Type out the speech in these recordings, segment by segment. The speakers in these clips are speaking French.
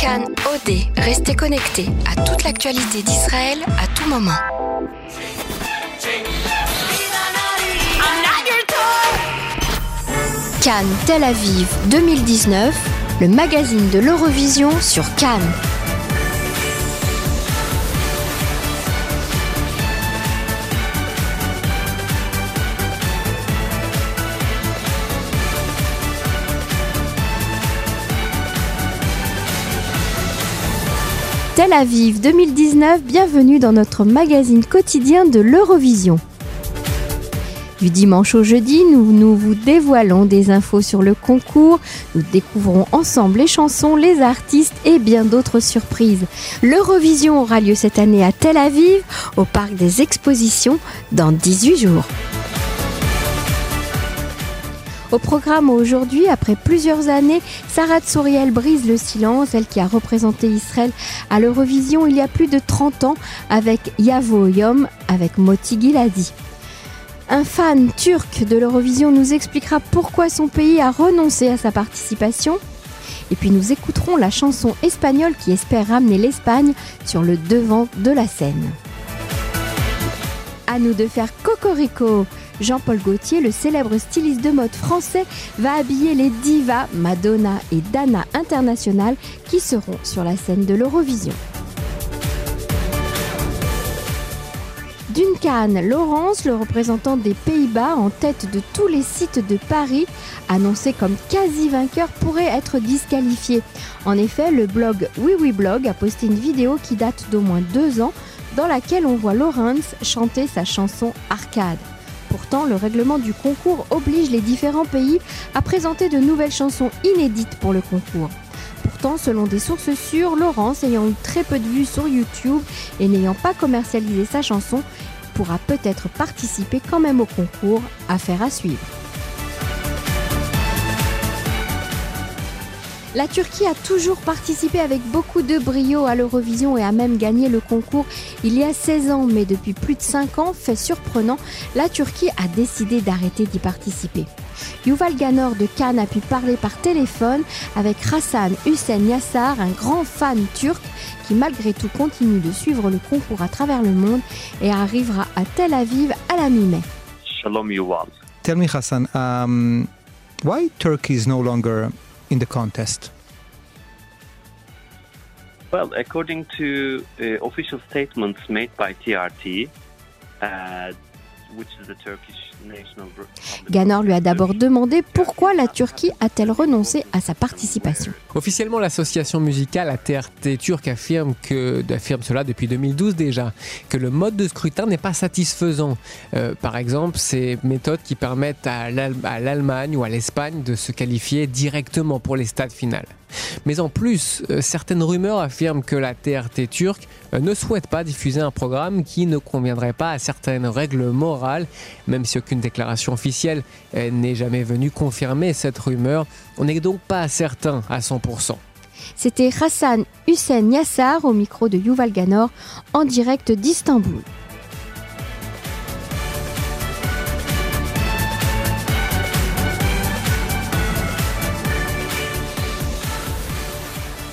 Cannes OD, restez connectés à toute l'actualité d'Israël à tout moment. Cannes Tel Aviv 2019, le magazine de l'Eurovision sur Cannes. Tel Aviv 2019, bienvenue dans notre magazine quotidien de l'Eurovision. Du dimanche au jeudi, nous, vous dévoilons des infos sur le concours, nous découvrons ensemble les chansons, les artistes et bien d'autres surprises. L'Eurovision aura lieu cette année à Tel Aviv, au Parc des Expositions, dans 18 jours. Au programme aujourd'hui, après plusieurs années, Sarah Tsouriel brise le silence, elle qui a représenté Israël à l'Eurovision il y a plus de 30 ans avec Yavo Yom, avec Moti Giladi. Un fan turc de l'Eurovision nous expliquera pourquoi son pays a renoncé à sa participation. Et puis nous écouterons la chanson espagnole qui espère ramener l'Espagne sur le devant de la scène. À nous de faire cocorico Jean-Paul Gaultier, le célèbre styliste de mode français, va habiller les divas Madonna et Dana International qui seront sur la scène de l'Eurovision. Duncan Laurence, le représentant des Pays-Bas en tête de tous les sites de Paris, annoncé comme quasi vainqueur, pourrait être disqualifié. En effet, le blog Oui Oui Blog a posté une vidéo qui date d'au moins deux ans dans laquelle on voit Laurence chanter sa chanson Arcade. Pourtant, le règlement du concours oblige les différents pays à présenter de nouvelles chansons inédites pour le concours. Pourtant, selon des sources sûres, Laurence, ayant eu très peu de vues sur YouTube et n'ayant pas commercialisé sa chanson, pourra peut-être participer quand même au concours, affaire à suivre. La Turquie a toujours participé avec beaucoup de brio à l'Eurovision et a même gagné le concours il y a 16 ans, mais depuis plus de 5 ans, fait surprenant, la Turquie a décidé d'arrêter d'y participer. Yuval Ganor de Cannes a pu parler par téléphone avec Hassan Hussein Yassar, un grand fan turc qui malgré tout continue de suivre le concours à travers le monde et arrivera à Tel Aviv à la mi-mai. Shalom Yuval. Tell me, Hassan, um, why Turkey is no longer in the contest? Well, according to uh, official statements made by TRT, uh, which is the Turkish Ganor lui a d'abord demandé pourquoi la Turquie a-t-elle renoncé à sa participation. Officiellement, l'association musicale ATRT turque affirme, que, affirme cela depuis 2012 déjà, que le mode de scrutin n'est pas satisfaisant. Euh, par exemple, ces méthodes qui permettent à l'Al- à l'Allemagne ou à l'Espagne de se qualifier directement pour les stades finales. Mais en plus, euh, certaines rumeurs affirment que la TRT turque euh, ne souhaite pas diffuser un programme qui ne conviendrait pas à certaines règles morales, même si aucune déclaration officielle euh, n'est jamais venue confirmer cette rumeur. On n'est donc pas certain à 100%. C'était Hassan Hussein Yassar au micro de Yuval Ganor en direct d'Istanbul.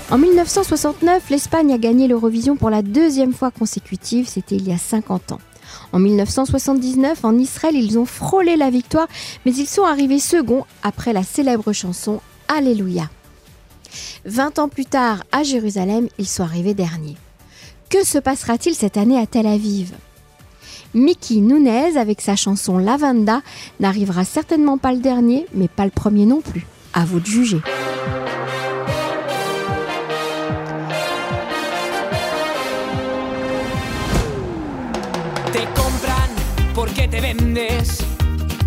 En 1969, l'Espagne a gagné l'Eurovision pour la deuxième fois consécutive, c'était il y a 50 ans. En 1979, en Israël, ils ont frôlé la victoire, mais ils sont arrivés second après la célèbre chanson Alléluia. 20 ans plus tard, à Jérusalem, ils sont arrivés derniers. Que se passera-t-il cette année à Tel Aviv? Mickey Nunez, avec sa chanson Lavanda, n'arrivera certainement pas le dernier, mais pas le premier non plus. À vous de juger. Te compran porque te vendes,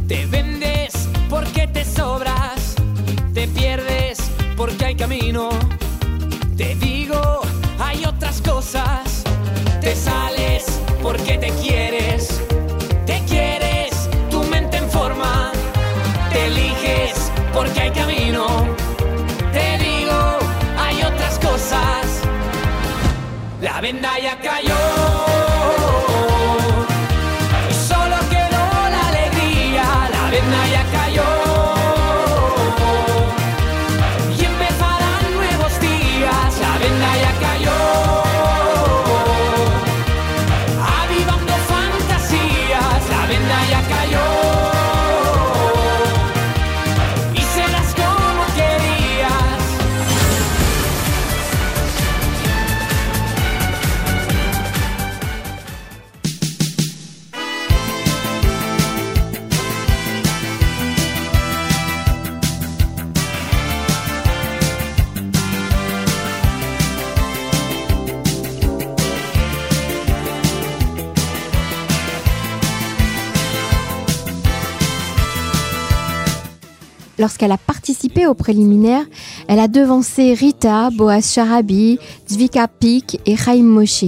te vendes porque te sobras, te pierdes porque hay camino. Te digo, hay otras cosas. Te sales porque te quieres, te quieres, tu mente en forma. Te eliges porque hay camino. Te digo, hay otras cosas. La venda ya cayó. Lorsqu'elle a participé aux préliminaires, elle a devancé Rita, Boaz Sharabi, Zvika Pik et Chaim Moshe.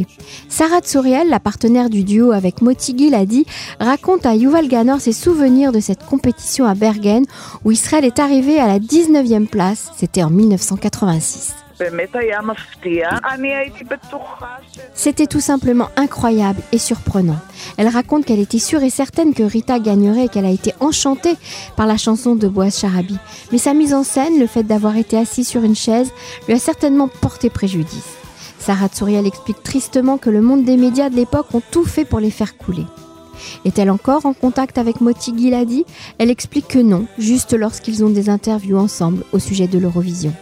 Sarah Tsouriel, la partenaire du duo avec Moti Giladi, raconte à Yuval Ganor ses souvenirs de cette compétition à Bergen où Israël est arrivé à la 19e place, c'était en 1986. C'était tout simplement incroyable et surprenant. Elle raconte qu'elle était sûre et certaine que Rita gagnerait et qu'elle a été enchantée par la chanson de Boaz Charabi. Mais sa mise en scène, le fait d'avoir été assis sur une chaise, lui a certainement porté préjudice. Sarah Tsouriel explique tristement que le monde des médias de l'époque ont tout fait pour les faire couler. Est-elle encore en contact avec Moti Giladi? Elle explique que non, juste lorsqu'ils ont des interviews ensemble au sujet de l'Eurovision.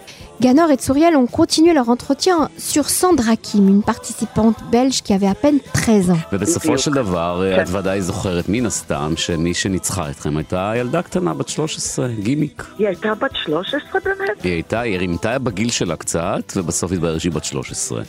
Ganor et Tsouriel ont continué leur entretien sur Sandra Kim, une participante belge qui avait à peine 13 ans. ובסופו של דבר, את ודאי זוכרת מן הסתם שמי שניצחה אתכם הייתה ילדה קטנה בת 13, גימיק. היא הייתה בת 13 באמת? היא הייתה, היא רימתה בגיל שלה קצת, ובסוף התברר שהיא בת 13.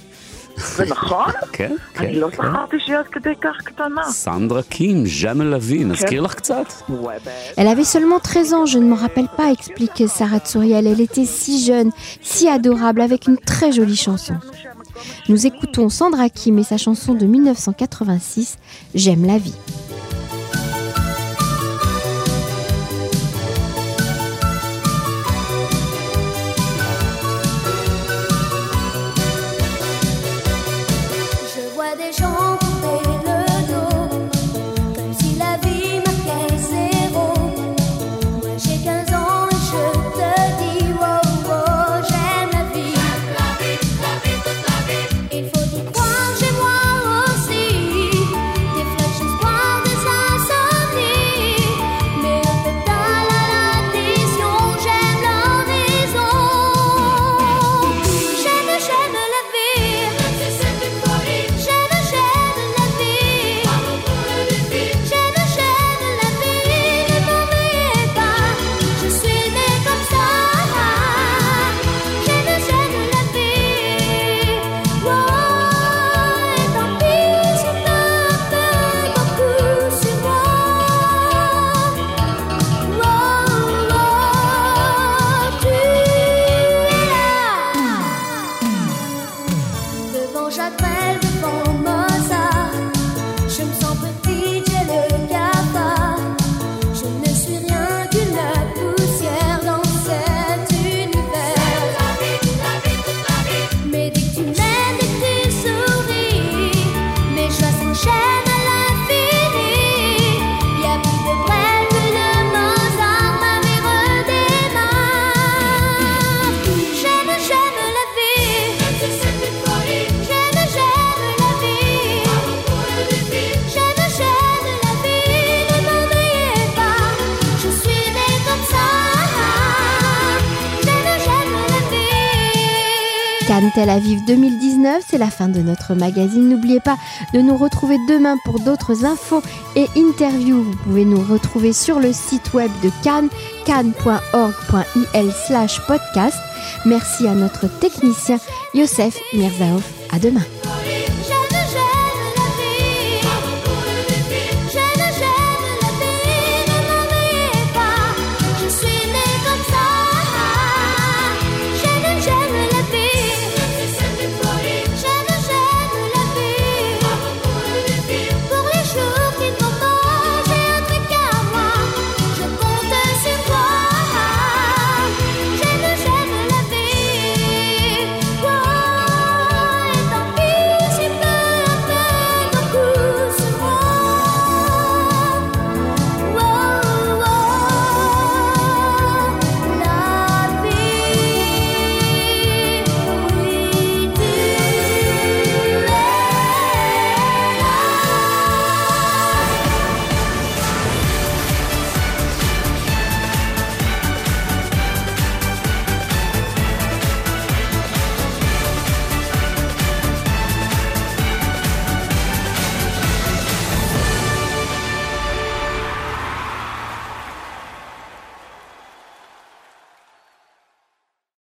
זה נכון? כן, כן. אני לא כן. זכרתי שהיא עד כדי כך קטנה. סנדרה קים, ז'אמל לוי, נזכיר לך קצת? וואי, בטח. Elle avait seulement 13 ans, je ne m'en rappelle pas, explique Sarah Tsouriel. Elle était si jeune, si adorable, avec une très jolie chanson. Nous écoutons Sandra Kim et sa chanson de 1986, J'aime la vie. Tel Aviv 2019, c'est la fin de notre magazine. N'oubliez pas de nous retrouver demain pour d'autres infos et interviews. Vous pouvez nous retrouver sur le site web de Cannes, cannes.org.il slash podcast. Merci à notre technicien Youssef Mirzaouf. À demain.